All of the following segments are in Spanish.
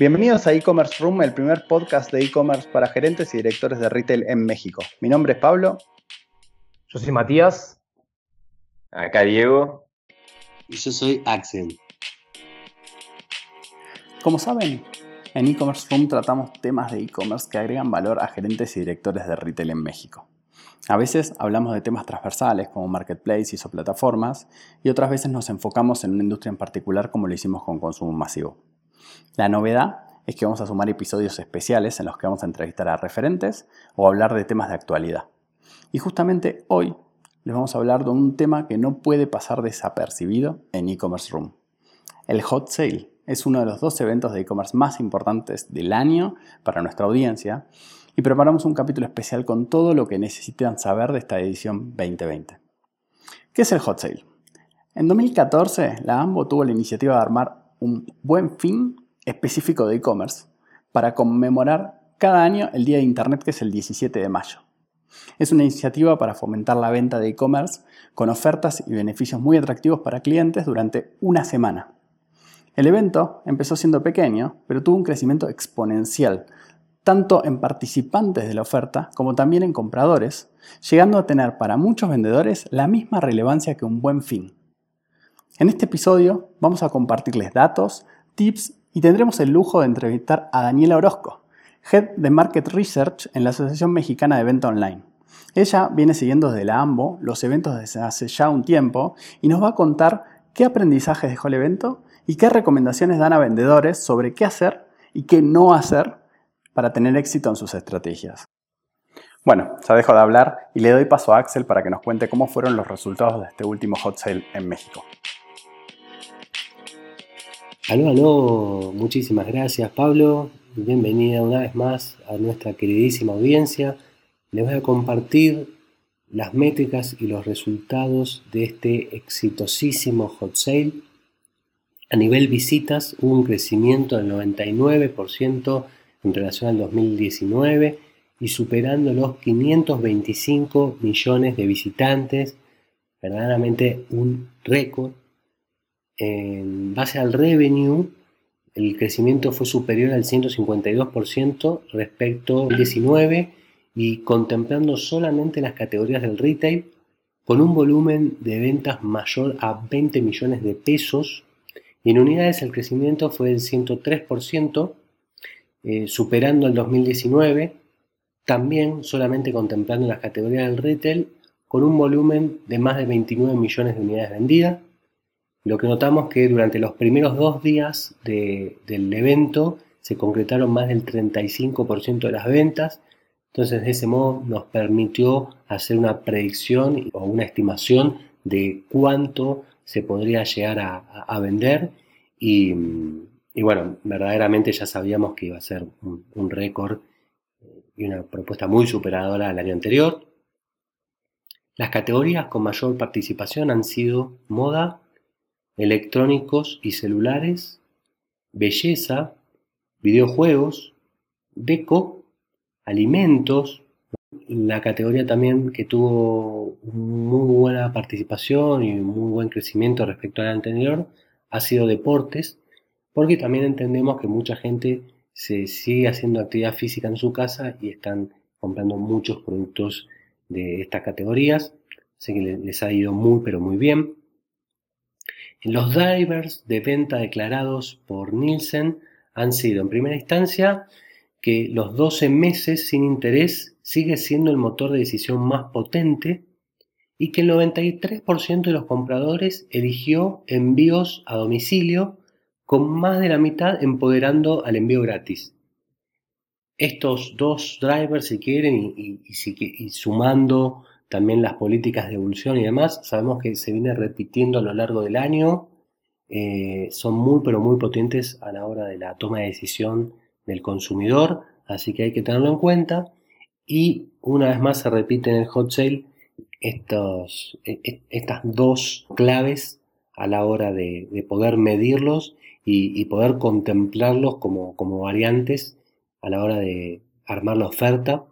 Bienvenidos a E-Commerce Room, el primer podcast de e-commerce para gerentes y directores de retail en México. Mi nombre es Pablo. Yo soy Matías. Acá Diego. Y yo soy Axel. Como saben, en E-Commerce Room tratamos temas de e-commerce que agregan valor a gerentes y directores de retail en México. A veces hablamos de temas transversales como marketplace o plataformas y otras veces nos enfocamos en una industria en particular como lo hicimos con consumo masivo. La novedad es que vamos a sumar episodios especiales en los que vamos a entrevistar a referentes o hablar de temas de actualidad. Y justamente hoy les vamos a hablar de un tema que no puede pasar desapercibido en e-commerce room. El hot sale es uno de los dos eventos de e-commerce más importantes del año para nuestra audiencia y preparamos un capítulo especial con todo lo que necesitan saber de esta edición 2020. ¿Qué es el hot sale? En 2014, la AMBO tuvo la iniciativa de armar un buen fin específico de e-commerce para conmemorar cada año el Día de Internet que es el 17 de mayo. Es una iniciativa para fomentar la venta de e-commerce con ofertas y beneficios muy atractivos para clientes durante una semana. El evento empezó siendo pequeño, pero tuvo un crecimiento exponencial, tanto en participantes de la oferta como también en compradores, llegando a tener para muchos vendedores la misma relevancia que un buen fin. En este episodio vamos a compartirles datos, tips y tendremos el lujo de entrevistar a Daniela Orozco, Head de Market Research en la Asociación Mexicana de Venta Online. Ella viene siguiendo desde la AMBO los eventos desde hace ya un tiempo y nos va a contar qué aprendizajes dejó el evento y qué recomendaciones dan a vendedores sobre qué hacer y qué no hacer para tener éxito en sus estrategias. Bueno, ya dejo de hablar y le doy paso a Axel para que nos cuente cómo fueron los resultados de este último hot sale en México. Aló, aló, muchísimas gracias Pablo, bienvenida una vez más a nuestra queridísima audiencia. Les voy a compartir las métricas y los resultados de este exitosísimo hot sale. A nivel visitas un crecimiento del 99% en relación al 2019 y superando los 525 millones de visitantes, verdaderamente un récord. En base al revenue, el crecimiento fue superior al 152% respecto al 19 y contemplando solamente las categorías del retail, con un volumen de ventas mayor a 20 millones de pesos y en unidades el crecimiento fue del 103%, eh, superando el 2019, también solamente contemplando las categorías del retail, con un volumen de más de 29 millones de unidades vendidas. Lo que notamos que durante los primeros dos días del evento se concretaron más del 35% de las ventas, entonces de ese modo nos permitió hacer una predicción o una estimación de cuánto se podría llegar a, vender y, bueno, verdaderamente ya sabíamos que iba a ser un, récord y una propuesta muy superadora al año anterior. Las categorías con mayor participación han sido moda, electrónicos y celulares, belleza, videojuegos, deco, alimentos, la categoría también que tuvo muy buena participación y muy buen crecimiento respecto al anterior ha sido deportes, porque también entendemos que mucha gente se sigue haciendo actividad física en su casa y están comprando muchos productos de estas categorías, así que les ha ido muy pero muy bien. Los drivers de venta declarados por Nielsen han sido en primera instancia que los 12 meses sin interés sigue siendo el motor de decisión más potente y que el 93% de los compradores eligió envíos a domicilio con más de la mitad empoderando al envío gratis. Estos dos drivers, si quieren, y, sumando también las políticas de evolución y demás, sabemos que se viene repitiendo a lo largo del año, eh, son muy pero muy potentes a la hora de la toma de decisión del consumidor, así que hay que tenerlo en cuenta. Y una vez más se repite en el hot sale estos, e, e, estas dos claves a la hora de, poder medirlos y, poder contemplarlos como, como, variantes a la hora de armar la oferta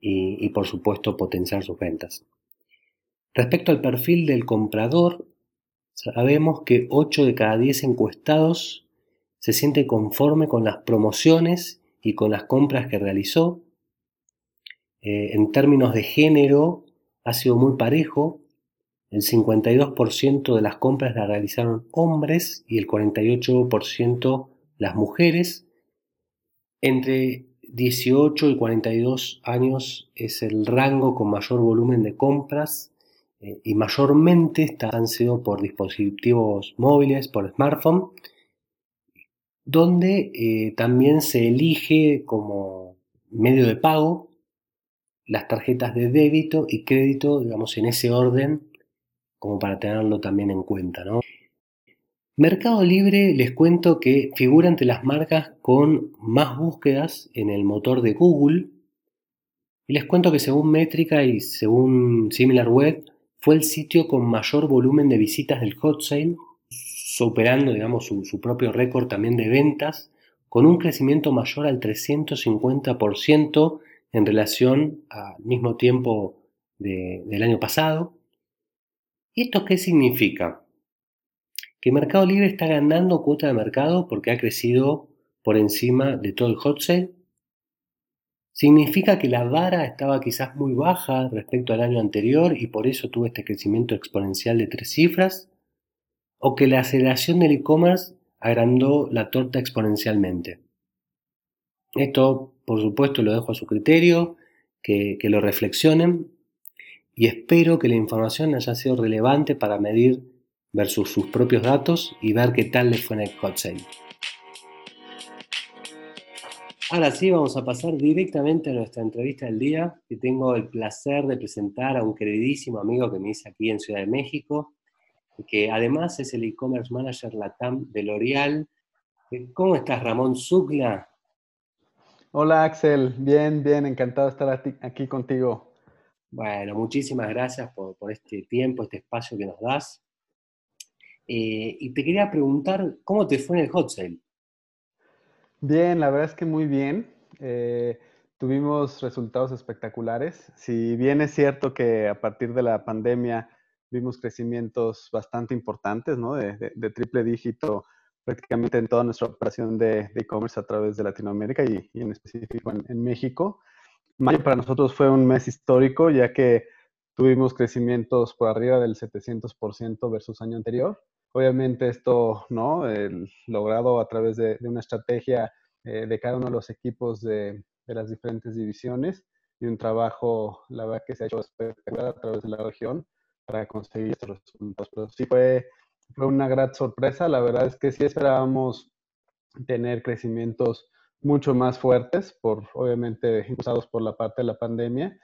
y, por supuesto potenciar sus ventas. Respecto al perfil del comprador, sabemos que 8 de cada 10 encuestados se siente conforme con las promociones y con las compras que realizó. Eh, en términos de género, ha sido muy parejo. El 52% de las compras las realizaron hombres y el 48% las mujeres. Entre 18 y 42 años es el rango con mayor volumen de compras eh, y mayormente han sido por dispositivos móviles, por smartphone, donde eh, también se elige como medio de pago las tarjetas de débito y crédito, digamos, en ese orden, como para tenerlo también en cuenta. ¿no? Mercado Libre les cuento que figura entre las marcas con más búsquedas en el motor de Google. Y les cuento que según Métrica y según SimilarWeb, fue el sitio con mayor volumen de visitas del hot sale, superando digamos, su, propio récord también de ventas, con un crecimiento mayor al 350% en relación al mismo tiempo del año pasado. ¿Y esto qué significa? Que Mercado Libre está ganando cuota de mercado porque ha crecido por encima de todo el hot sale. Significa que la vara estaba quizás muy baja respecto al año anterior y por eso tuvo este crecimiento exponencial de tres cifras. O que la aceleración del e-commerce agrandó la torta exponencialmente. Esto, por supuesto, lo dejo a su criterio, que, que lo reflexionen y espero que la información haya sido relevante para medir versus sus propios datos y ver qué tal les fue en el hot sale. Ahora sí, vamos a pasar directamente a nuestra entrevista del día, que tengo el placer de presentar a un queridísimo amigo que me hice aquí en Ciudad de México, que además es el e-commerce manager Latam de L'Oreal. Eh, ¿Cómo estás, Ramón Zucla? Hola, Axel. Bien, bien, encantado de estar aquí contigo. Bueno, muchísimas gracias por, por este tiempo, este espacio que nos das. Eh, y te quería preguntar, ¿cómo te fue en el hot sale? Bien, la verdad es que muy bien. Eh, tuvimos resultados espectaculares. Si bien es cierto que a partir de la pandemia vimos crecimientos bastante importantes, ¿no? De, triple dígito prácticamente en toda nuestra operación de e-commerce a través de Latinoamérica y, en específico en, en, México. Mayo para nosotros fue un mes histórico, ya que tuvimos crecimientos por arriba del 700% versus año anterior. Obviamente esto, ¿no? logrado a través de, una estrategia eh, de cada uno de los equipos de, las diferentes divisiones y un trabajo, la verdad que se ha hecho espectacular a través de la región para conseguir estos resultados. Pero sí fue, fue una gran sorpresa. La verdad es que sí esperábamos tener crecimientos mucho más fuertes, por obviamente impulsados por la parte de la pandemia,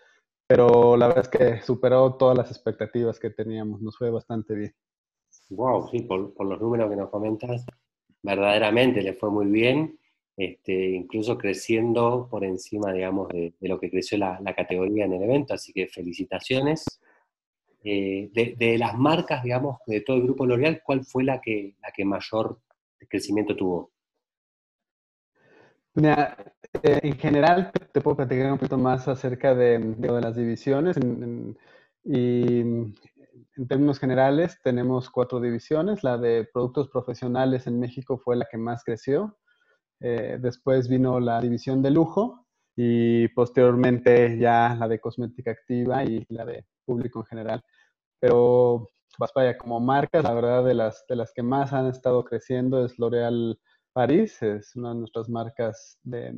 pero la verdad es que superó todas las expectativas que teníamos, nos fue bastante bien. Wow, sí, por, los números que nos comentas, verdaderamente le fue muy bien, este, incluso creciendo por encima, digamos, de, lo que creció la, categoría en el evento, así que felicitaciones. Eh, de, las marcas, digamos, de todo el grupo L'Oreal, ¿cuál fue la que, la que mayor crecimiento tuvo? Mira, eh, en general te puedo platicar un poquito más acerca de, de, las divisiones. y en términos generales, tenemos cuatro divisiones. La de productos profesionales en México fue la que más creció. Eh, después vino la división de lujo y posteriormente ya la de cosmética activa y la de público en general. Pero, pues vaya, como marcas, la verdad de las, de las que más han estado creciendo es L'Oréal París, es una de nuestras marcas de,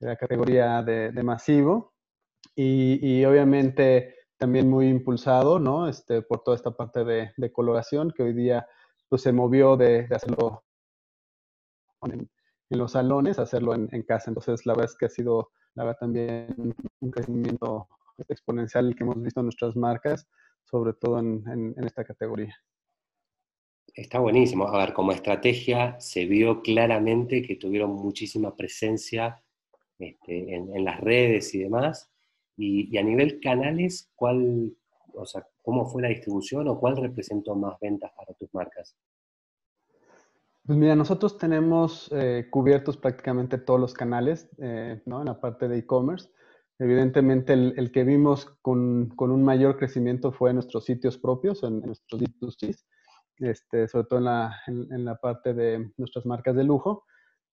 la categoría de, masivo. Y, y obviamente también muy impulsado, ¿no? Este, por toda esta parte de, coloración que hoy día pues, se movió de, hacerlo en, los salones a hacerlo en, casa. Entonces, la verdad es que ha sido, la verdad, también un crecimiento exponencial que hemos visto en nuestras marcas, sobre todo en, esta categoría. Está buenísimo. A ver, como estrategia se vio claramente que tuvieron muchísima presencia este, en, las redes y demás. Y, a nivel canales, ¿cuál, o sea, ¿cómo fue la distribución o cuál representó más ventas para tus marcas? Pues mira, nosotros tenemos eh, cubiertos prácticamente todos los canales, eh, ¿no? En la parte de e-commerce. Evidentemente, el, que vimos con, con, un mayor crecimiento fue en nuestros sitios propios, en, nuestros D2Cs. este, sobre todo en la, en, la parte de nuestras marcas de lujo,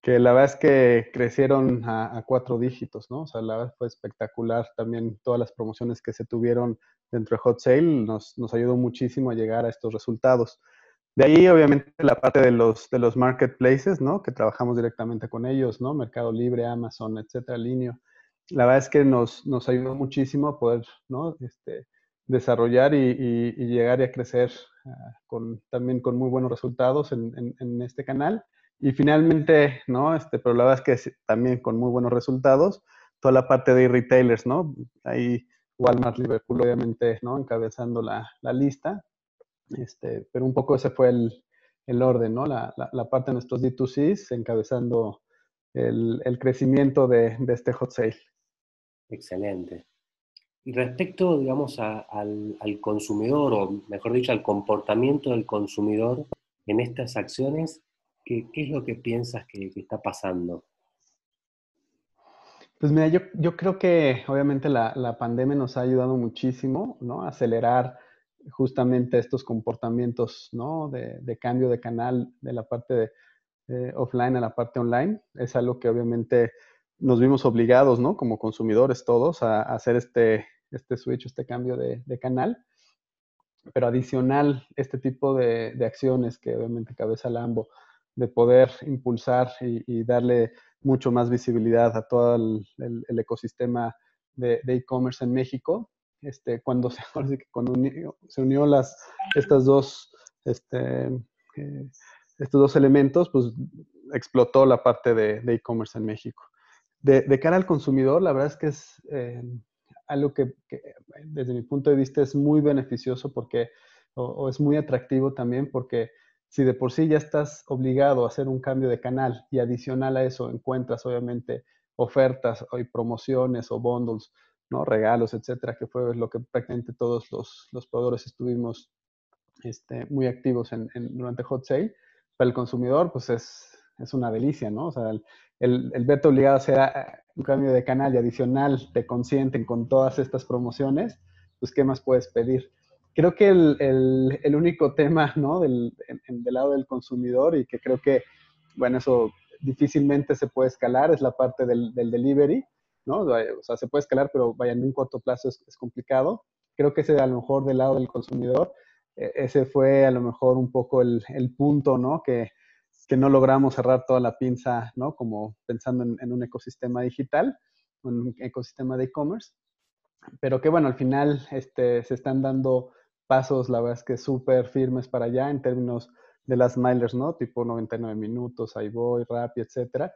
que la verdad es que crecieron a, cuatro dígitos, ¿no? O sea, la verdad fue espectacular también todas las promociones que se tuvieron dentro de Hot Sale, nos, ayudó muchísimo a llegar a estos resultados. De ahí, obviamente, la parte de los, marketplaces, ¿no? Que trabajamos directamente con ellos, ¿no? Mercado Libre, Amazon, etcétera, Linio. La verdad es que nos, ayudó muchísimo a poder, ¿no? Este, desarrollar y, llegar y a crecer ah, con, también con muy buenos resultados en, este canal. Y finalmente, ¿no? Este, pero la verdad es que también con muy buenos resultados, toda la parte de retailers, ¿no? Ahí Walmart, Liverpool, obviamente, ¿no? Encabezando la, la lista. Este, pero un poco ese fue el, el orden, ¿no? La, la, parte de nuestros D2Cs encabezando el, el crecimiento de, de, este hot sale. Excelente. Y respecto, digamos, al, al, consumidor, o mejor dicho, al comportamiento del consumidor en estas acciones, ¿qué, es lo que piensas que, está pasando? Pues mira, yo, creo que obviamente la, pandemia nos ha ayudado muchísimo, ¿no? A acelerar justamente estos comportamientos ¿no? de, de, cambio de canal de la parte de, offline a la parte online. Es algo que obviamente nos vimos obligados, ¿no? Como consumidores todos, a, hacer este, este switch, este cambio de, de, canal. Pero adicional, este tipo de, acciones que obviamente cabeza Lambo, de poder impulsar y, darle mucho más visibilidad a todo el, ecosistema de e-commerce en México, este, cuando, se, cuando unió, se unió las, estas dos, este, eh, estos dos elementos, pues explotó la parte de e-commerce en México. De, cara al consumidor, la verdad es que es eh, algo que, desde mi punto de vista es muy beneficioso porque, o, es muy atractivo también porque si de por sí ya estás obligado a hacer un cambio de canal y adicional a eso encuentras obviamente ofertas y promociones o bundles ¿no? regalos, etcétera, que fue lo que prácticamente todos los, los proveedores estuvimos este, muy activos durante Hot Sale. Para el consumidor, pues es, es una delicia, ¿no? O sea, el, el, verte obligado a hacer ah, un cambio de canal y adicional te consienten con todas estas promociones, pues ¿qué más puedes pedir? Creo que el, el, el único tema, ¿no? Del, del lado del consumidor y que creo que, bueno, eso difícilmente se puede escalar es la parte del, del delivery ¿no? O sea, se puede escalar, pero vaya, en un corto plazo es, complicado. Creo que ese a lo mejor del lado del consumidor, e, ese fue a lo mejor un poco el, el punto, ¿no? Que, que, no logramos cerrar toda la pinza, ¿no? Como pensando en, un ecosistema digital, un ecosistema de e-commerce. Pero que bueno, al final este, se están dando pasos, la verdad es que súper firmes para allá en términos de las milers, ¿no? Tipo 99 minutos, ahí voy, Rappi, etcétera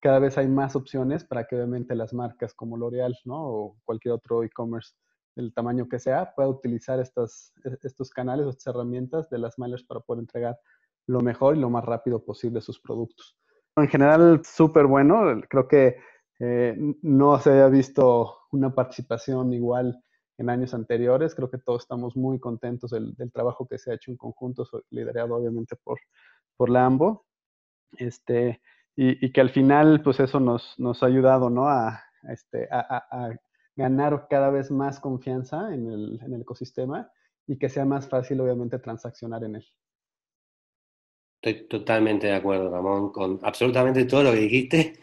cada vez hay más opciones para que obviamente las marcas como L'Oreal ¿no? o cualquier otro e-commerce del tamaño que sea pueda utilizar estas, e, estos canales o estas herramientas de las mailers para poder entregar lo mejor y lo más rápido posible sus productos. En general, súper bueno. Creo que eh, no se había visto una participación igual en años anteriores. Creo que todos estamos muy contentos del, del trabajo que se ha hecho en conjunto, liderado obviamente por, por la AMBO. Este, y, que al final, pues eso nos, nos ha ayudado, ¿no? A, este, a, ganar cada vez más confianza en el, en el, ecosistema y que sea más fácil, obviamente, transaccionar en él. Estoy totalmente de acuerdo, Ramón, con absolutamente todo lo que dijiste.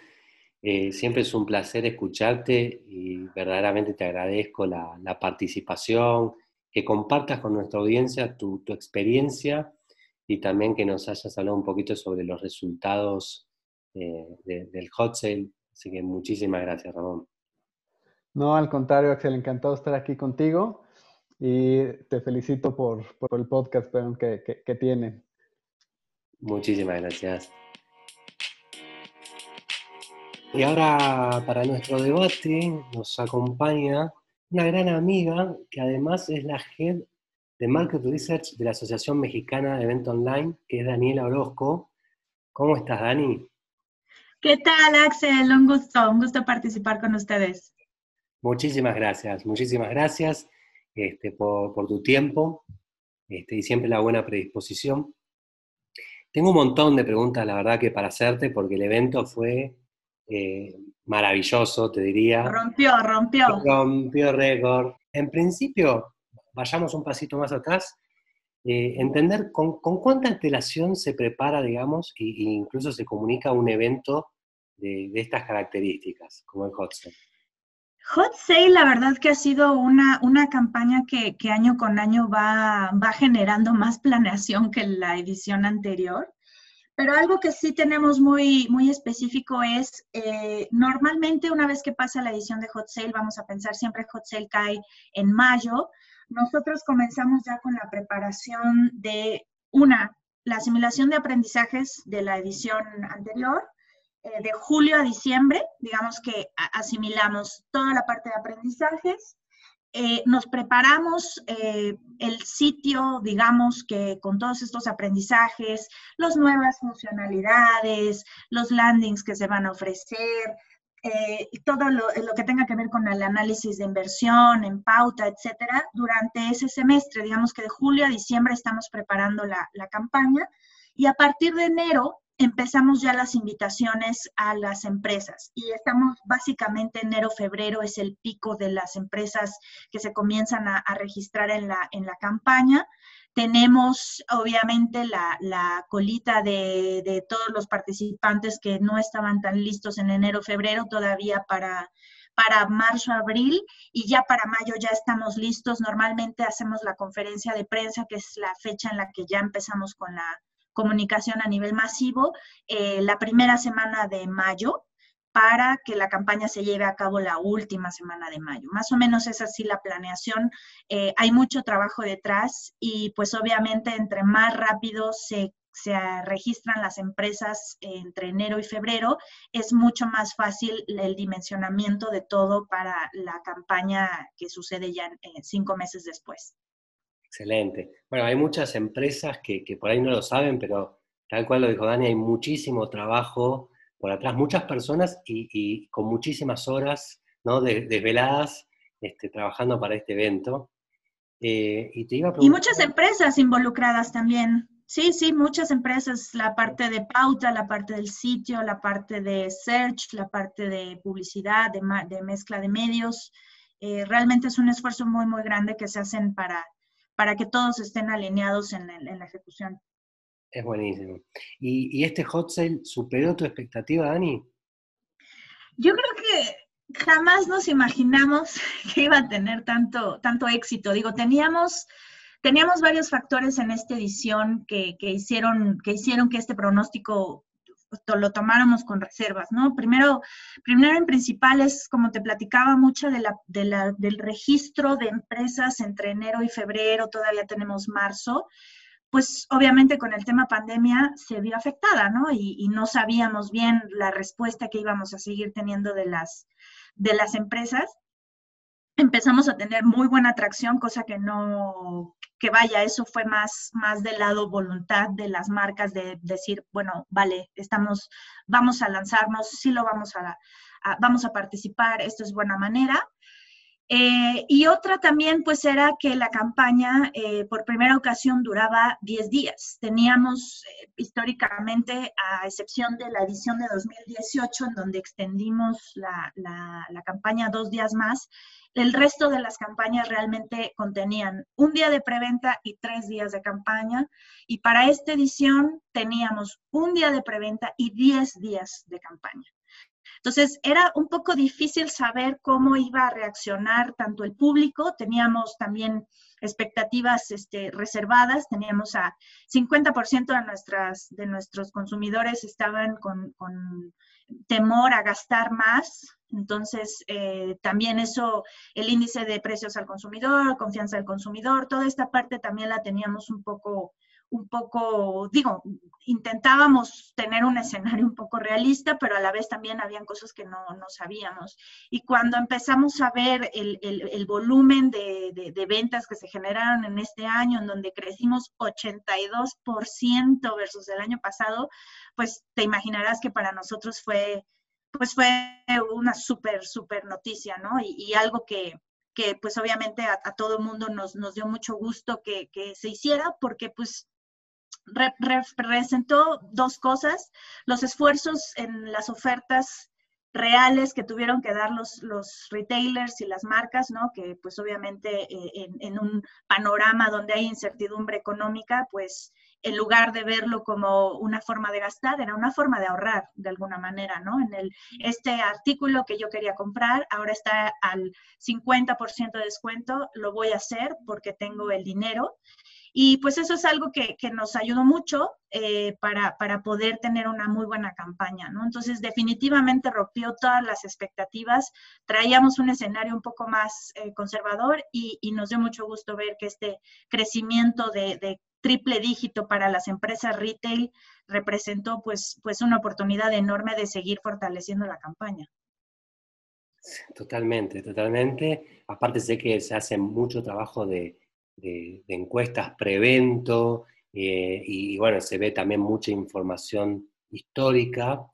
Eh, siempre es un placer escucharte y verdaderamente te agradezco la, la participación, que compartas con nuestra audiencia tu, tu, experiencia y también que nos hayas hablado un poquito sobre los resultados del hot sale. Así que muchísimas gracias, Ramón. No, al contrario, Axel, encantado de estar aquí contigo y te felicito por, el podcast que, que, que tienen. Muchísimas gracias. Y ahora para nuestro debate nos acompaña una gran amiga que además es la head de Market Research de la Asociación Mexicana de Evento Online, que es Daniela Orozco. ¿Cómo estás, Dani? ¿Qué tal, Axel? Un gusto, un gusto participar con ustedes. Muchísimas gracias, muchísimas gracias este, por, tu tiempo este, y siempre la buena predisposición. Tengo un montón de preguntas, la verdad, que para hacerte, porque el evento fue eh, maravilloso, te diría. Rompió, rompió. Rompió récord. En principio, vayamos un pasito más atrás eh, entender con, cuánta antelación se prepara, digamos, e, incluso se comunica un evento de, estas características, como el Hot Sale. Hot Sale, la verdad que ha sido una, una campaña que, año con año va, va generando más planeación que la edición anterior. Pero algo que sí tenemos muy, muy específico es, eh, normalmente una vez que pasa la edición de Hot Sale, vamos a pensar siempre Hot Sale cae en mayo, nosotros comenzamos ya con la preparación de una, la simulación de aprendizajes de la edición anterior, eh, de julio a diciembre, digamos que asimilamos toda la parte de aprendizajes, eh, nos preparamos eh, el sitio, digamos que con todos estos aprendizajes, las nuevas funcionalidades, los landings que se van a ofrecer, eh, todo lo, que tenga que ver con el análisis de inversión, en pauta, etcétera, durante ese semestre, digamos que de julio a diciembre estamos preparando la, la campaña. Y a partir de enero empezamos ya las invitaciones a las empresas y estamos básicamente enero, febrero es el pico de las empresas que se comienzan a, registrar en la, en la campaña. Tenemos obviamente la, colita de, de, todos los participantes que no estaban tan listos en enero, febrero todavía para, para marzo, abril y ya para mayo ya estamos listos. Normalmente hacemos la conferencia de prensa, que es la fecha en la que ya empezamos con la, comunicación a nivel masivo eh, la primera semana de mayo para que la campaña se lleve a cabo la última semana de mayo. Más o menos es así la planeación. Eh, hay mucho trabajo detrás y pues obviamente entre más rápido se, se registran las empresas entre enero y febrero, es mucho más fácil el dimensionamiento de todo para la campaña que sucede ya cinco meses después. Excelente. Bueno, hay muchas empresas que, por ahí no lo saben, pero tal cual lo dijo Dani, hay muchísimo trabajo por atrás, muchas personas y, con muchísimas horas ¿no? desveladas este, trabajando para este evento. Eh, y, te iba y muchas empresas involucradas también. Sí, sí, muchas empresas, la parte de pauta, la parte del sitio, la parte de search, la parte de publicidad, de, de mezcla de medios. Eh, realmente es un esfuerzo muy, muy grande que se hacen para, para que todos estén alineados en, la ejecución. Es buenísimo. ¿Y, este hot sale superó tu expectativa, Dani? Yo creo que jamás nos imaginamos que iba a tener tanto, tanto éxito. Digo, teníamos, teníamos varios factores en esta edición que, hicieron, que hicieron que este pronóstico lo tomáramos con reservas, ¿no? Primero, primero en principal es, como te platicaba, mucho de la, del registro de empresas entre enero y febrero, todavía tenemos marzo, pues obviamente con el tema pandemia se vio afectada, ¿no? Y, y, no sabíamos bien la respuesta que íbamos a seguir teniendo de las, de las empresas. Empezamos a tener muy buena atracción, cosa que no, que vaya, eso fue más, más del lado voluntad de las marcas de decir, bueno, vale, estamos, vamos a lanzarnos, sí lo vamos a, vamos a participar, esto es buena manera. Eh, y otra también, pues, era que la campaña eh, por primera ocasión duraba 10 días. Teníamos eh, históricamente, a excepción de la edición de 2018, en donde extendimos la, campaña dos días más, el resto de las campañas realmente contenían un día de preventa y tres días de campaña. Y para esta edición teníamos un día de preventa y diez días de campaña. Entonces, era un poco difícil saber cómo iba a reaccionar tanto el público. Teníamos también expectativas este, reservadas. Teníamos a 50% de, nuestras, de nuestros consumidores estaban con, temor a gastar más entonces, eh, también eso, el índice de precios al consumidor, confianza del consumidor, toda esta parte también la teníamos un poco, un poco, digo, intentábamos tener un escenario un poco realista, pero a la vez también habían cosas que no, no sabíamos. Y cuando empezamos a ver el, el, volumen de, de, ventas que se generaron en este año, en donde crecimos 82% versus el año pasado, pues te imaginarás que para nosotros fue pues fue una súper, súper noticia, ¿no? Y, algo que, que, pues obviamente a, todo el mundo nos, nos, dio mucho gusto que, que, se hiciera porque pues representó dos cosas, los esfuerzos en las ofertas reales que tuvieron que dar los, los retailers y las marcas, ¿no? Que pues obviamente eh, en, en, un panorama donde hay incertidumbre económica, pues en lugar de verlo como una forma de gastar, era una forma de ahorrar de alguna manera, ¿no? En el, este artículo que yo quería comprar ahora está al 50% de descuento, lo voy a hacer porque tengo el dinero y pues eso es algo que, que nos ayudó mucho eh, para, para, poder tener una muy buena campaña, ¿no? Entonces, definitivamente rompió todas las expectativas, traíamos un escenario un poco más eh, conservador y, y, nos dio mucho gusto ver que este crecimiento de, triple dígito para las empresas retail representó pues, pues una oportunidad enorme de seguir fortaleciendo la campaña. Totalmente, totalmente. Aparte sé que se hace mucho trabajo de de, encuestas prevento eh, y, bueno, se ve también mucha información histórica,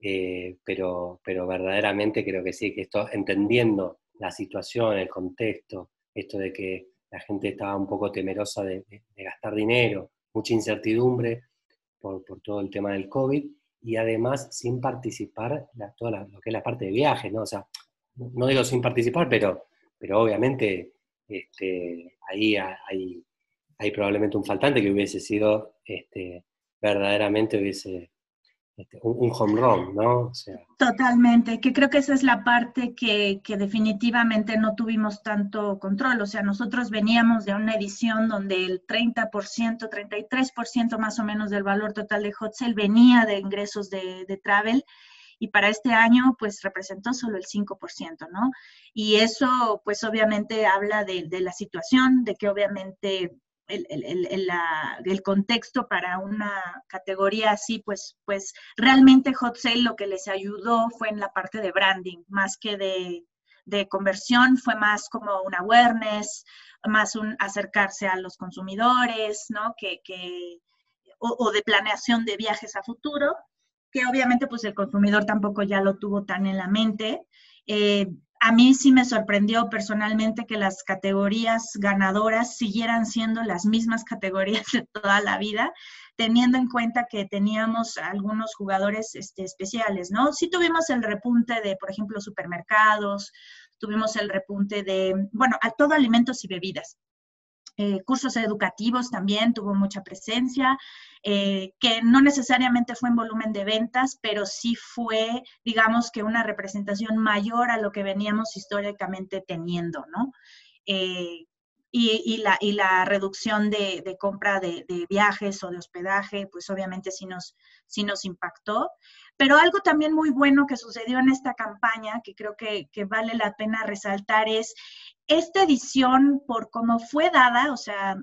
eh, pero, pero verdaderamente creo que sí, que esto, entendiendo la situación, el contexto, esto de que la gente estaba un poco temerosa de, gastar dinero, mucha incertidumbre por, por, todo el tema del COVID, y además sin participar la, toda lo que es la parte de viajes, ¿no? O sea, no digo sin participar, pero, pero obviamente este, ahí hay, hay, probablemente un faltante que hubiese sido este, verdaderamente hubiese este, un, home run, ¿no? O sea, Totalmente, que creo que esa es la parte que, que, definitivamente no tuvimos tanto control. O sea, nosotros veníamos de una edición donde el 30%, 33% más o menos del valor total de Hot Sale venía de ingresos de travel y para este año pues representó solo el 5%, ¿no? Y eso pues obviamente habla de, de la situación, de que obviamente el, el, el, la, el, contexto para una categoría así, pues, pues realmente Hot Sale lo que les ayudó fue en la parte de branding, más que de, de conversión, fue más como un awareness, más un acercarse a los consumidores, ¿no? Que, que o, o, de planeación de viajes a futuro que obviamente pues el consumidor tampoco ya lo tuvo tan en la mente. Eh, a mí sí me sorprendió personalmente que las categorías ganadoras siguieran siendo las mismas categorías de toda la vida, teniendo en cuenta que teníamos algunos jugadores este, especiales, ¿no? Sí tuvimos el repunte de, por ejemplo, supermercados, tuvimos el repunte de, bueno, a todo alimentos y bebidas. Eh, cursos educativos también tuvo mucha presencia, eh, que no necesariamente fue en volumen de ventas, pero sí fue, digamos que una representación mayor a lo que veníamos históricamente teniendo, ¿no? Eh, y, y, la, y, la, reducción de, compra de, de, viajes o de hospedaje, pues obviamente sí nos, sí nos impactó. Pero algo también muy bueno que sucedió en esta campaña, que creo que, que vale la pena resaltar, es esta edición, por cómo fue dada, o sea,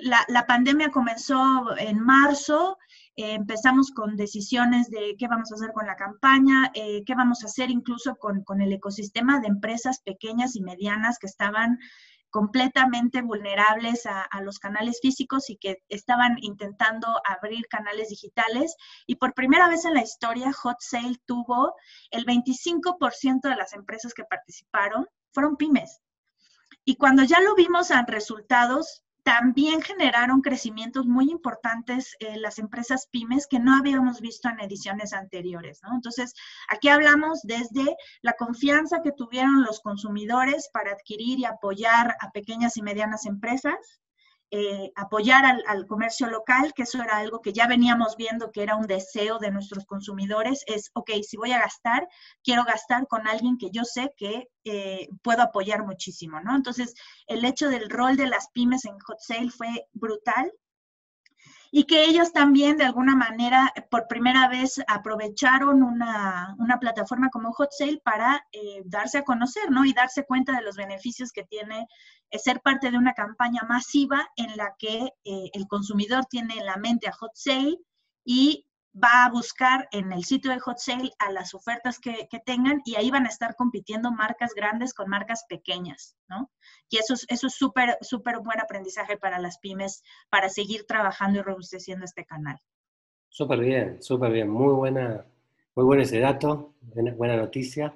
la, la pandemia comenzó en marzo, eh, empezamos con decisiones de qué vamos a hacer con la campaña, eh, qué vamos a hacer incluso con, con, el ecosistema de empresas pequeñas y medianas que estaban completamente vulnerables a, los canales físicos y que estaban intentando abrir canales digitales. Y por primera vez en la historia, Hot Sale tuvo el 25% de las empresas que participaron, fueron pymes. Y cuando ya lo vimos en resultados, también generaron crecimientos muy importantes en las empresas pymes que no habíamos visto en ediciones anteriores. Entonces, aquí hablamos desde la confianza que tuvieron los consumidores para adquirir y apoyar a pequeñas y medianas empresas, eh, apoyar al, comercio local, que eso era algo que ya veníamos viendo que era un deseo de nuestros consumidores, es, ok, si voy a gastar, quiero gastar con alguien que yo sé que eh, puedo apoyar muchísimo, ¿no? Entonces, el hecho del rol de las pymes en Hot Sale fue brutal y que ellos también de alguna manera por primera vez aprovecharon una, una plataforma como Hot Sale para eh, darse a conocer, ¿no? Y darse cuenta de los beneficios que tiene eh, ser parte de una campaña masiva en la que eh, el consumidor tiene en la mente a Hot Sale y va a buscar en el sitio de Hot Sale a las ofertas que, tengan y ahí van a estar compitiendo marcas grandes con marcas pequeñas, ¿no? Y eso es eso es súper, súper buen aprendizaje para las pymes para seguir trabajando y robusteciendo este canal. Súper bien, súper bien, muy buena, muy bueno ese dato, buena, noticia.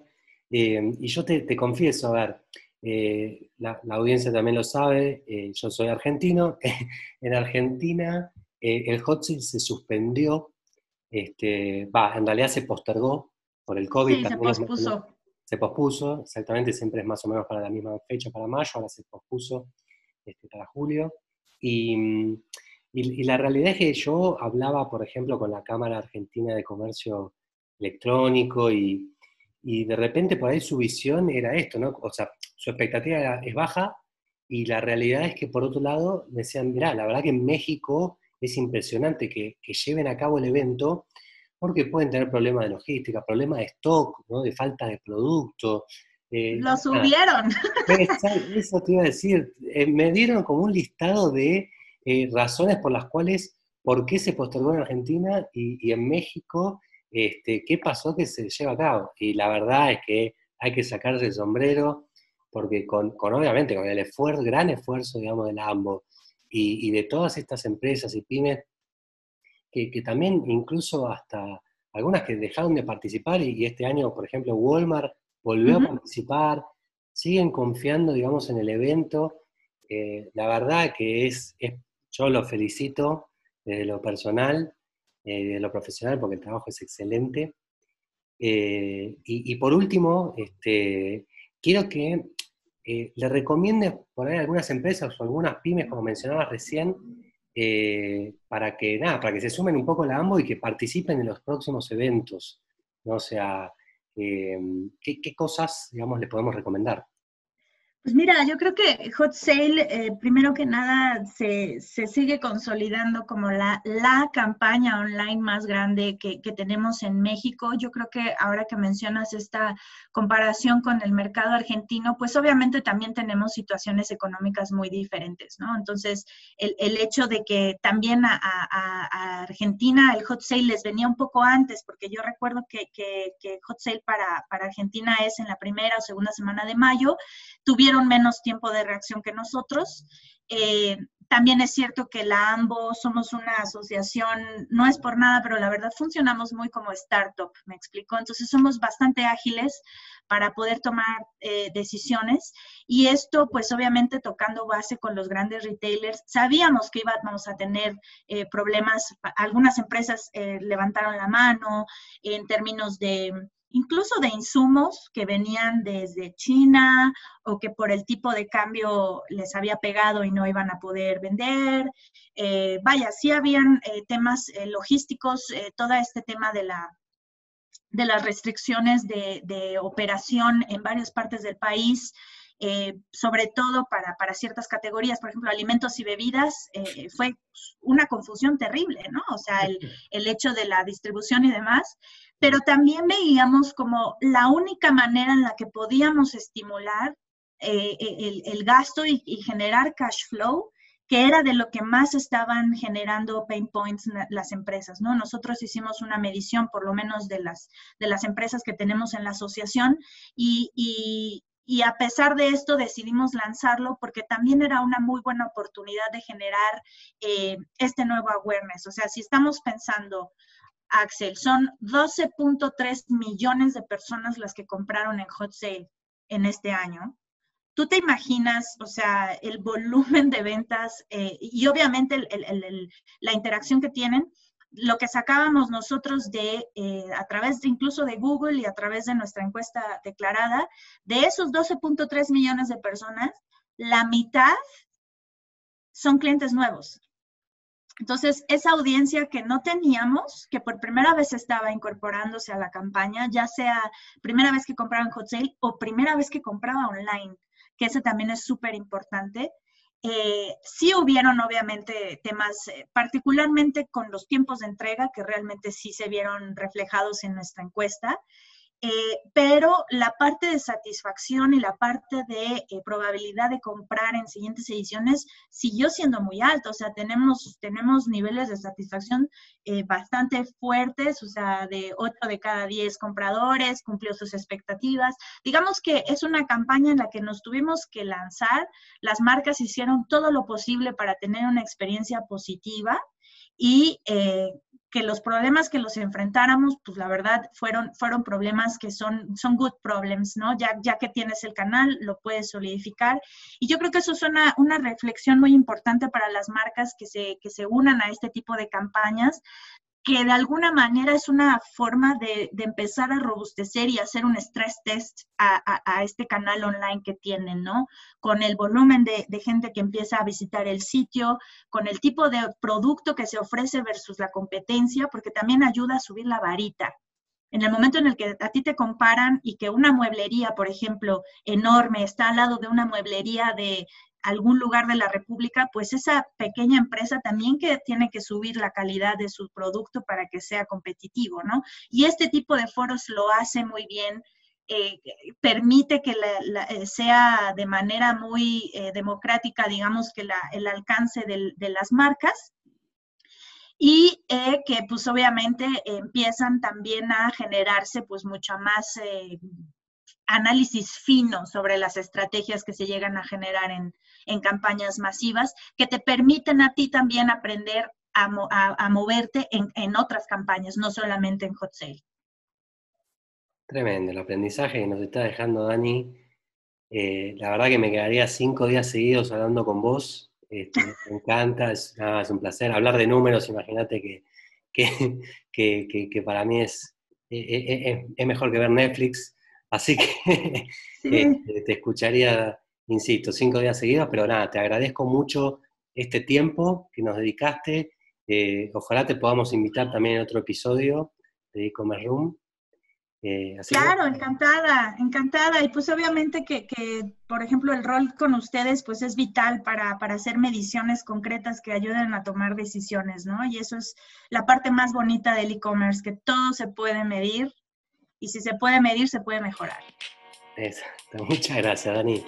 Eh, y yo te, te, confieso, a ver, eh, la, la, audiencia también lo sabe, eh, yo soy argentino, en Argentina el hot sale se suspendió este, en realidad se postergó por el COVID. Sí, se pospuso. Se pospuso, exactamente, siempre es más o menos para la misma fecha, para mayo, ahora se pospuso este, para julio. Y, y, la realidad es que yo hablaba, por ejemplo, con la Cámara Argentina de Comercio Electrónico y, y de repente por ahí su visión era esto, ¿no? O sea, su expectativa es baja y la realidad es que por otro lado decían, mirá, la verdad que en México es impresionante que, que lleven a cabo el evento porque pueden tener problemas de logística, problemas de stock, ¿no? de falta de producto. Eh, Lo subieron. Eso te iba a decir. Eh, me dieron como un listado de eh, razones por las cuales, por qué se postergó en Argentina y, y en México, este, qué pasó que se lleva a cabo. Y la verdad es que hay que sacarse el sombrero, porque con, obviamente, con el esfuerzo, gran esfuerzo, digamos, del AMBO y, de todas estas empresas y pymes, que, también incluso hasta algunas que dejaron de participar y, este año, por ejemplo, Walmart volvió a participar, siguen confiando, digamos, en el evento. Eh, la verdad que es, yo lo felicito desde lo personal, eh, desde lo profesional, porque el trabajo es excelente. Eh, y, por último, este, quiero que eh, le recomiende por ahí algunas empresas o algunas pymes, como mencionabas recién, eh, para que nada, para que se sumen un poco la AMBO y que participen en los próximos eventos. ¿no? O sea, ¿qué, ¿qué, cosas, digamos, le podemos recomendar? Pues mira, yo creo que Hot Sale, eh, primero que nada, se, se, sigue consolidando como la, la campaña online más grande que, que, tenemos en México. Yo creo que ahora que mencionas esta comparación con el mercado argentino, pues obviamente también tenemos situaciones económicas muy diferentes, ¿no? Entonces, el, el hecho de que también a, Argentina el Hot Sale les venía un poco antes, porque yo recuerdo que, que, que Hot Sale para, para Argentina es en la primera o segunda semana de mayo, tuvieron menos tiempo de reacción que nosotros. Eh, también es cierto que la AMBO somos una asociación, no es por nada, pero la verdad funcionamos muy como startup, me explicó. Entonces somos bastante ágiles para poder tomar eh, decisiones y esto pues obviamente tocando base con los grandes retailers. Sabíamos que íbamos a tener eh, problemas, algunas empresas levantaron la mano en términos de incluso de insumos que venían desde China o que por el tipo de cambio les había pegado y no iban a poder vender. Eh, vaya, sí habían eh, temas eh, logísticos, todo este tema de la de las restricciones de, de operación en varias partes del país, eh, sobre todo para, para, ciertas categorías, por ejemplo, alimentos y bebidas, eh, fue una confusión terrible, ¿no? O sea, el, el, hecho de la distribución y demás, pero también veíamos como la única manera en la que podíamos estimular eh, el, el, gasto y, generar cash flow que era de lo que más estaban generando pain points las empresas, ¿no? Nosotros hicimos una medición, por lo menos de las, de las empresas que tenemos en la asociación, y, y, y a pesar de esto decidimos lanzarlo porque también era una muy buena oportunidad de generar eh, este nuevo awareness. O sea, si estamos pensando, Axel, son 12.3 millones de personas las que compraron en Hot Sale en este año. ¿Tú te imaginas, o sea, el volumen de ventas eh, y obviamente la interacción que tienen? lo que sacábamos nosotros de, eh, a través de incluso de Google y a través de nuestra encuesta declarada, de esos 12.3 millones de personas, la mitad son clientes nuevos. Entonces, esa audiencia que no teníamos, que por primera vez estaba incorporándose a la campaña, ya sea primera vez que compraba en Hot o primera vez que compraba online, que ese también es súper importante, eh, sí hubieron obviamente temas, eh, particularmente con los tiempos de entrega, que realmente sí se vieron reflejados en nuestra encuesta. Eh, pero la parte de satisfacción y la parte de eh, probabilidad de comprar en siguientes ediciones siguió siendo muy alta. O sea, tenemos, tenemos niveles de satisfacción eh, bastante fuertes, o sea, de 8 de cada 10 compradores cumplió sus expectativas. Digamos que es una campaña en la que nos tuvimos que lanzar, las marcas hicieron todo lo posible para tener una experiencia positiva y que los problemas que los enfrentáramos, pues la verdad fueron, fueron problemas que son, son good problems, ¿no? Ya, ya que tienes el canal, lo puedes solidificar. Y yo creo que eso es una, una reflexión muy importante para las marcas que se, que se unan a este tipo de campañas, que de alguna manera es una forma de, empezar a robustecer y hacer un stress test a, este canal online que tienen, ¿no? Con el volumen de, gente que empieza a visitar el sitio, con el tipo de producto que se ofrece versus la competencia, porque también ayuda a subir la varita. En el momento en el que a ti te comparan y que una mueblería, por ejemplo, enorme, está al lado de una mueblería de algún lugar de la República, pues esa pequeña empresa también que tiene que subir la calidad de su producto para que sea competitivo, ¿no? Y este tipo de foros lo hace muy bien. Eh, permite que eh, sea de manera muy eh, democrática, digamos, que el alcance de las marcas y que pues obviamente empiezan también a generarse pues mucha más análisis fino sobre las estrategias que se llegan a generar en, campañas masivas, que te permiten a ti también aprender a, moverte en, otras campañas, no solamente en hot sale. Tremendo el aprendizaje que nos está dejando Dani. Eh, la verdad que me quedaría cinco días seguidos hablando con vos. Este, me encanta, es, un placer. Hablar de números, imagínate que, que, para mí es, es mejor que ver Netflix. Así que este, te escucharía, insisto, cinco días seguidos, pero nada, te agradezco mucho este tiempo que nos dedicaste. Eh, ojalá te podamos invitar también en otro episodio de e-commerce room. Eh, claro, encantada, encantada. Y pues obviamente que, por ejemplo, el rol con ustedes pues es vital para, para, hacer mediciones concretas que ayuden a tomar decisiones, ¿no? Y eso es la parte más bonita del e-commerce, que todo se puede medir y si se puede medir, se puede mejorar. Exacto. Muchas gracias, Dani.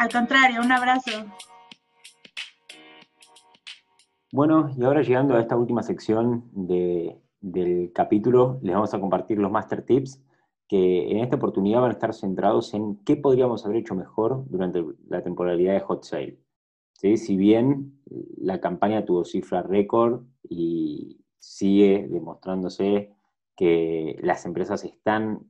Al contrario, un abrazo. Bueno, y ahora llegando a esta última sección del capítulo, les vamos a compartir los Master Tips que en esta oportunidad van a estar centrados en qué podríamos haber hecho mejor durante la temporalidad de Hot Sale. Si bien la campaña tuvo cifra récord y sigue demostrándose que las empresas están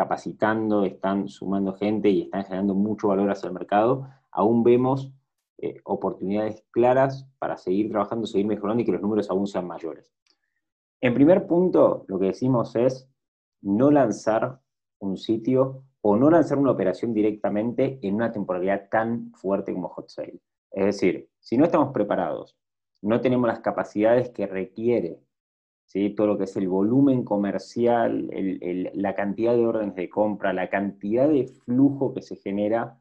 capacitando, están sumando gente y están generando mucho valor hacia el mercado, aún vemos eh, oportunidades claras para seguir trabajando, seguir mejorando y que los números aún sean mayores. En primer punto, lo que decimos es no lanzar un sitio o no lanzar una operación directamente en una temporalidad tan fuerte como Hot Sale. Es decir, si no estamos preparados, no tenemos las capacidades que requiere todo lo que es el volumen comercial, la cantidad de órdenes de compra, la cantidad de flujo que se genera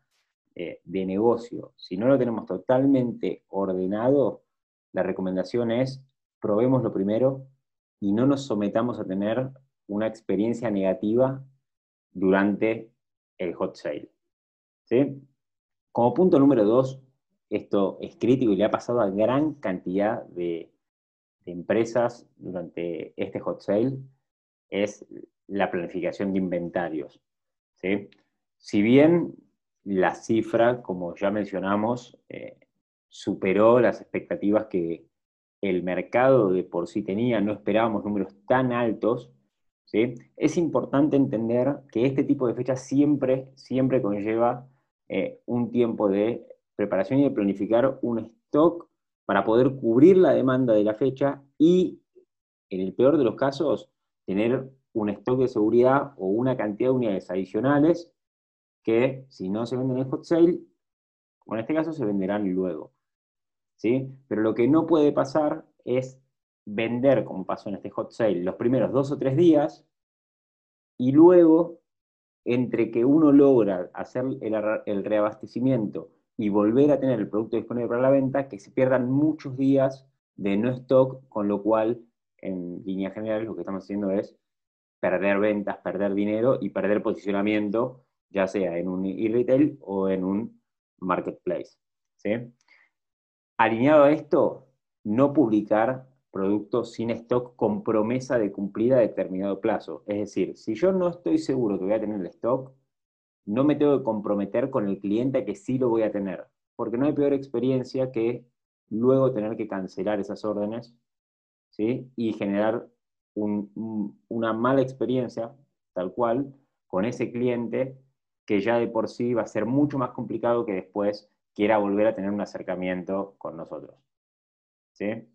eh, de negocio. Si no lo tenemos totalmente ordenado, la recomendación es probemos lo primero y no nos sometamos a tener una experiencia negativa durante el hot sale. Como punto número dos, esto es crítico y le ha pasado a gran cantidad de, empresas durante este hot sale es la planificación de inventarios. Si bien la cifra, como ya mencionamos, eh, superó las expectativas que el mercado de por sí tenía, no esperábamos números tan altos, es importante entender que este tipo de fechas siempre, siempre conlleva eh, un tiempo de preparación y de planificar un stock para poder cubrir la demanda de la fecha y, en el peor de los casos, tener un stock de seguridad o una cantidad de unidades adicionales que, si no se venden en hot sale, o en este caso se venderán luego. ¿sí? Pero lo que no puede pasar es vender, como pasó en este hot sale, los primeros dos o tres días y luego, entre que uno logra hacer el reabastecimiento y volver a tener el producto disponible para la venta, que se pierdan muchos días de no stock, con lo cual, en línea general, lo que estamos haciendo es perder ventas, perder dinero y perder posicionamiento, ya sea en un e-retail o en un marketplace. Alineado a esto, no publicar productos sin stock con promesa de cumplir a determinado plazo. Es decir, si yo no estoy seguro que voy a tener el stock, no me tengo que comprometer con el cliente que sí lo voy a tener, porque no hay peor experiencia que luego tener que cancelar esas órdenes ¿sí? y generar una mala experiencia, tal cual, con ese cliente que ya de por sí va a ser mucho más complicado que después quiera volver a tener un acercamiento con nosotros. ¿sí?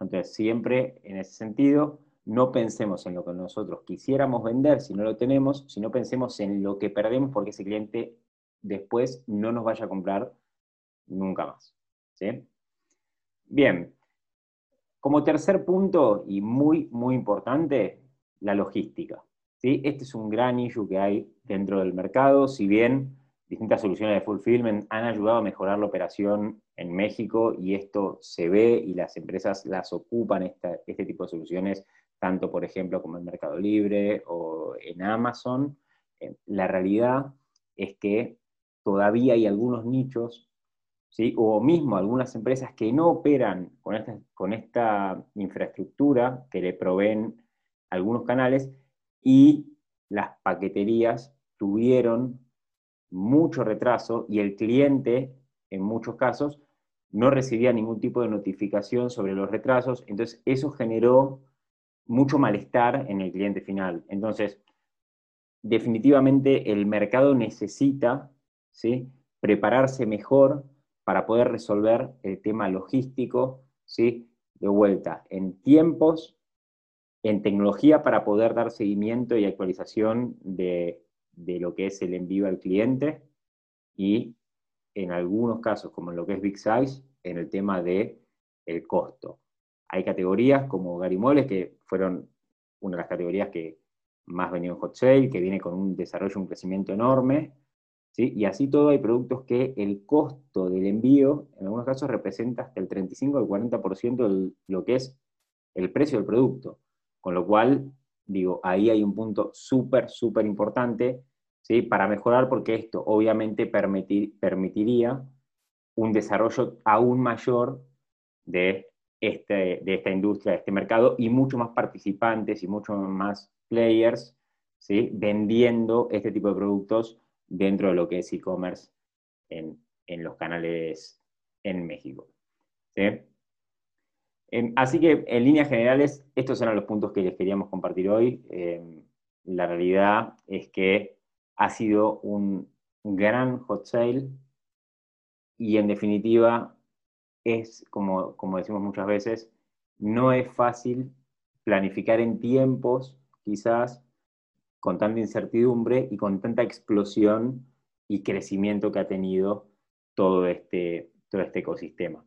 Entonces, siempre en ese sentido, no pensemos en lo que nosotros quisiéramos vender si no lo tenemos, sino pensemos en lo que perdemos porque ese cliente después no nos vaya a comprar nunca más. ¿sí? Bien, como tercer punto y muy, muy importante, la logística. ¿sí? Este es un gran issue que hay dentro del mercado, si bien distintas soluciones de fulfillment han ayudado a mejorar la operación en México y esto se ve y las empresas las ocupan, este tipo de soluciones, tanto por ejemplo como en Mercado Libre o en Amazon. Eh, la realidad es que todavía hay algunos nichos, ¿sí? o mismo algunas empresas que no operan con esta, con esta infraestructura que le proveen algunos canales y las paqueterías tuvieron mucho retraso y el cliente, en muchos casos, no recibía ningún tipo de notificación sobre los retrasos, entonces eso generó mucho malestar en el cliente final. Entonces, definitivamente el mercado necesita ¿sí? prepararse mejor para poder resolver el tema logístico, ¿sí? de vuelta, en tiempos, en tecnología para poder dar seguimiento y actualización de, de lo que es el envío al cliente y en algunos casos, como en lo que es Big Size, en el tema de el costo. Hay categorías como Garimoles, que fueron una de las categorías que más venía en Hot Sale, que viene con un desarrollo, un crecimiento enorme, ¿sí? y así todo hay productos que el costo del envío, en algunos casos, representa hasta el 35 al 40% de lo que es el precio del producto, con lo cual, digo, ahí hay un punto súper, súper importante ¿sí? para mejorar, porque esto obviamente permitiría un desarrollo aún mayor de, este, de esta industria, de este mercado, y mucho más participantes y mucho más players ¿sí? vendiendo este tipo de productos dentro de lo que es e-commerce en, los canales en México. así que en líneas generales, estos eran los puntos que les queríamos compartir hoy. Em, la realidad es que ha sido un gran hot sale y en definitiva es, como, como decimos muchas veces, no es fácil planificar en tiempos, quizás, con tanta incertidumbre y con tanta explosión y crecimiento que ha tenido todo este, todo este ecosistema.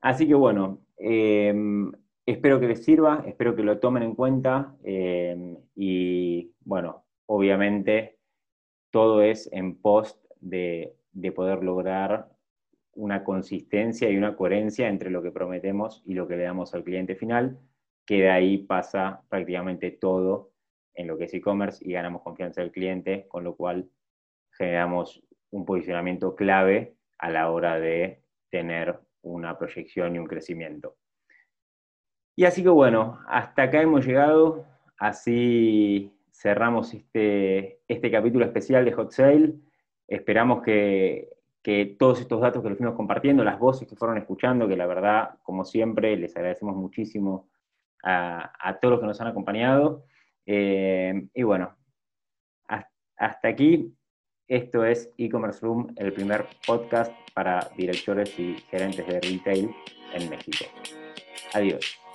Así que bueno, em, espero que les sirva, espero que lo tomen en cuenta em, y bueno, obviamente todo es en post de, de poder lograr una consistencia y una coherencia entre lo que prometemos y lo que le damos al cliente final, que de ahí pasa prácticamente todo en lo que es e-commerce y ganamos confianza del cliente, con lo cual generamos un posicionamiento clave a la hora de tener una proyección y un crecimiento. Y así que bueno, hasta acá hemos llegado, así cerramos este, este capítulo especial de Hot Sale. Esperamos que, todos estos datos que los fuimos compartiendo, las voces que fueron escuchando, que la verdad, como siempre, les agradecemos muchísimo a, todos los que nos han acompañado. Eh, y bueno, hasta aquí, esto es e-commerce room, el primer podcast para directores y gerentes de retail en México. Adiós.